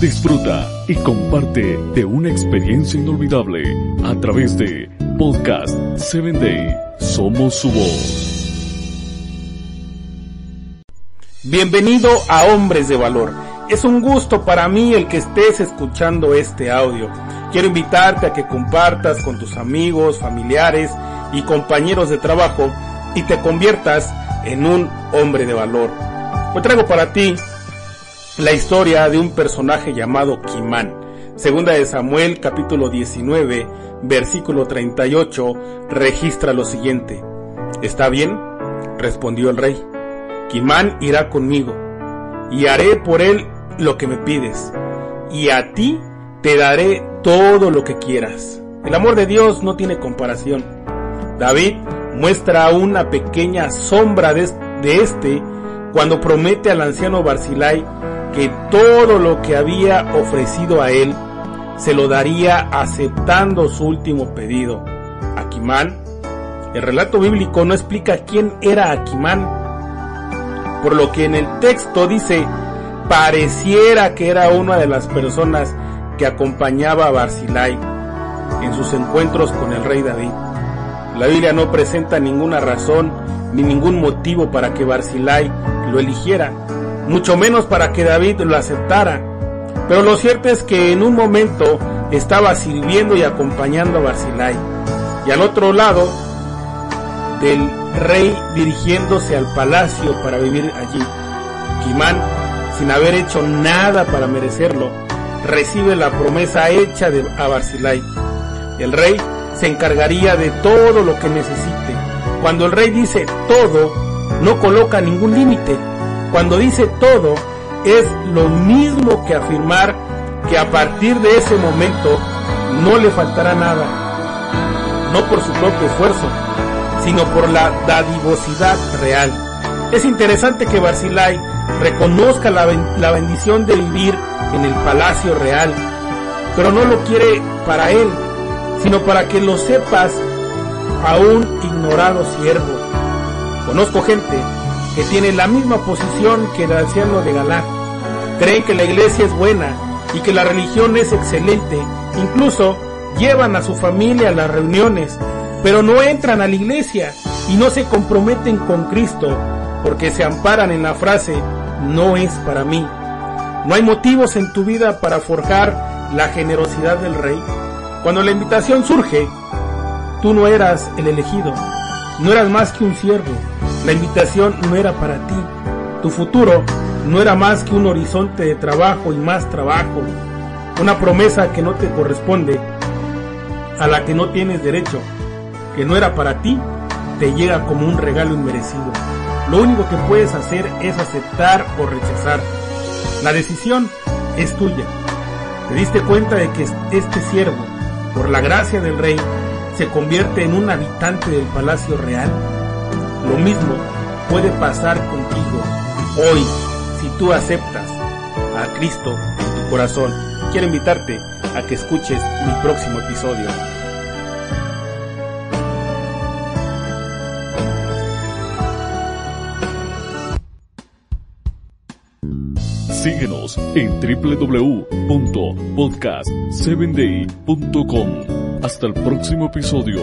Disfruta y comparte de una experiencia inolvidable a través de Podcast 7 Day. Somos su voz. Bienvenido a Hombres de Valor. Es un gusto para mí el que estés escuchando este audio. Quiero invitarte a que compartas con tus amigos, familiares y compañeros de trabajo y te conviertas en un hombre de valor. Hoy traigo para ti la historia de un personaje llamado Kimán. Segunda de Samuel capítulo 19 versículo 38 registra lo siguiente. ¿Está bien? respondió el rey. Kimán irá conmigo y haré por él lo que me pides y a ti te daré todo lo que quieras. El amor de Dios no tiene comparación. David muestra una pequeña sombra de, este cuando promete al anciano Barzilai que todo lo que había ofrecido a él se lo daría aceptando su último pedido. Aquimán, el relato bíblico no explica quién era Aquimán, por lo que en el texto dice pareciera que era una de las personas que acompañaba a Barzilai en sus encuentros con el rey David. La Biblia no presenta ninguna razón ni ningún motivo para que Barzilai lo eligiera mucho menos para que David lo aceptara. Pero lo cierto es que en un momento estaba sirviendo y acompañando a Barzilai. Y al otro lado del rey dirigiéndose al palacio para vivir allí. Kimán, sin haber hecho nada para merecerlo, recibe la promesa hecha de, a Barzilai. El rey se encargaría de todo lo que necesite. Cuando el rey dice todo, no coloca ningún límite cuando dice todo, es lo mismo que afirmar que a partir de ese momento no le faltará nada, no por su propio esfuerzo, sino por la dadivosidad real. Es interesante que Barzilai reconozca la, la bendición de vivir en el palacio real, pero no lo quiere para él, sino para que lo sepas a un ignorado siervo. Conozco gente que tiene la misma posición que el anciano de Galá. Creen que la iglesia es buena y que la religión es excelente. Incluso llevan a su familia a las reuniones, pero no entran a la iglesia y no se comprometen con Cristo porque se amparan en la frase no es para mí. No hay motivos en tu vida para forjar la generosidad del rey. Cuando la invitación surge, tú no eras el elegido, no eras más que un siervo la invitación no era para ti. Tu futuro no era más que un horizonte de trabajo y más trabajo. Una promesa que no te corresponde, a la que no tienes derecho, que no era para ti, te llega como un regalo inmerecido. Lo único que puedes hacer es aceptar o rechazar. La decisión es tuya. ¿Te diste cuenta de que este siervo, por la gracia del rey, se convierte en un habitante del palacio real? Lo mismo puede pasar contigo hoy si tú aceptas a Cristo en tu corazón. Quiero invitarte a que escuches mi próximo episodio. Síguenos en www.podcast7day.com. Hasta el próximo episodio.